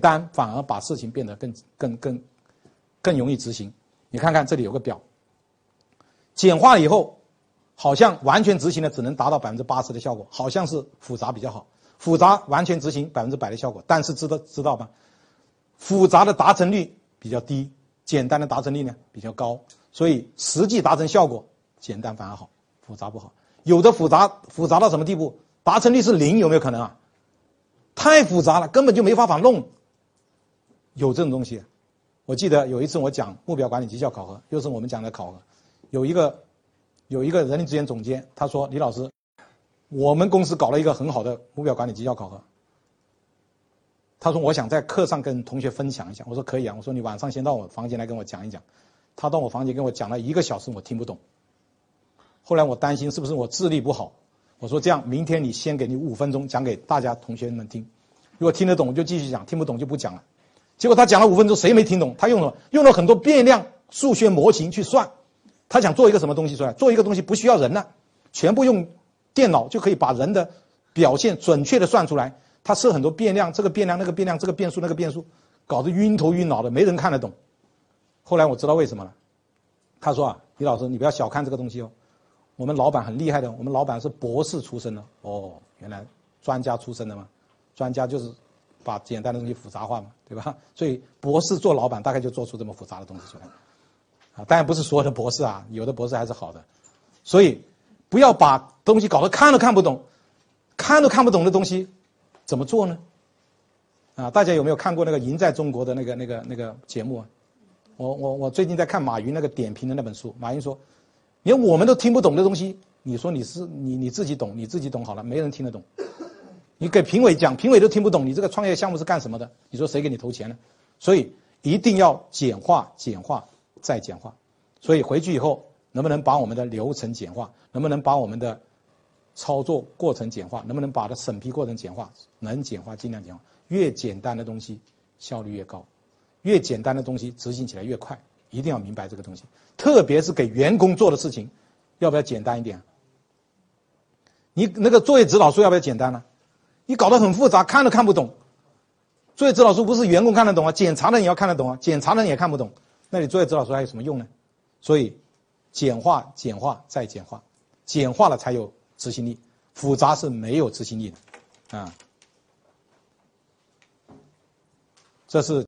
单反而把事情变得更更更更容易执行。你看看这里有个表，简化了以后，好像完全执行的只能达到百分之八十的效果，好像是复杂比较好。复杂完全执行百分之百的效果，但是知道知道吧？复杂的达成率比较低，简单的达成率呢比较高。所以实际达成效果，简单反而好，复杂不好。有的复杂复杂到什么地步？达成率是零，有没有可能啊？太复杂了，根本就没法法弄。有这种东西。我记得有一次我讲目标管理绩效考核，又是我们讲的考核，有一个有一个人力资源总监，他说：“李老师，我们公司搞了一个很好的目标管理绩效考核。”他说：“我想在课上跟同学分享一下。”我说：“可以啊。”我说：“你晚上先到我房间来跟我讲一讲。”他到我房间跟我讲了一个小时，我听不懂。后来我担心是不是我智力不好，我说：“这样，明天你先给你五分钟讲给大家同学们听，如果听得懂就继续讲，听不懂就不讲了。”结果他讲了五分钟，谁没听懂。他用了用了很多变量数学模型去算，他想做一个什么东西出来？做一个东西不需要人了，全部用电脑就可以把人的表现准确的算出来。他设很多变量，这个变量那个变量，这个变数那个变数，搞得晕头晕脑的，没人看得懂。后来我知道为什么了。他说啊，李老师，你不要小看这个东西哦，我们老板很厉害的，我们老板是博士出身的。哦，原来专家出身的嘛，专家就是。把简单的东西复杂化嘛，对吧？所以博士做老板大概就做出这么复杂的东西出来，啊，当然不是所有的博士啊，有的博士还是好的，所以不要把东西搞得看都看不懂，看都看不懂的东西怎么做呢？啊，大家有没有看过那个《赢在中国》的那个那个那个节目啊？我我我最近在看马云那个点评的那本书，马云说，连我们都听不懂的东西，你说你是你你自己懂，你自己懂好了，没人听得懂。你给评委讲，评委都听不懂你这个创业项目是干什么的？你说谁给你投钱呢？所以一定要简化、简化再简化。所以回去以后，能不能把我们的流程简化？能不能把我们的操作过程简化？能不能把的审批过程简化？能简化尽量简化。越简单的东西效率越高，越简单的东西执行起来越快。一定要明白这个东西，特别是给员工做的事情，要不要简单一点？你那个作业指导书要不要简单呢？你搞得很复杂，看都看不懂。作业指导书不是员工看得懂啊，检查的人也要看得懂啊，检查的人也看不懂，那你作业指导书还有什么用呢？所以，简化、简化再简化，简化了才有执行力，复杂是没有执行力的，啊，这是。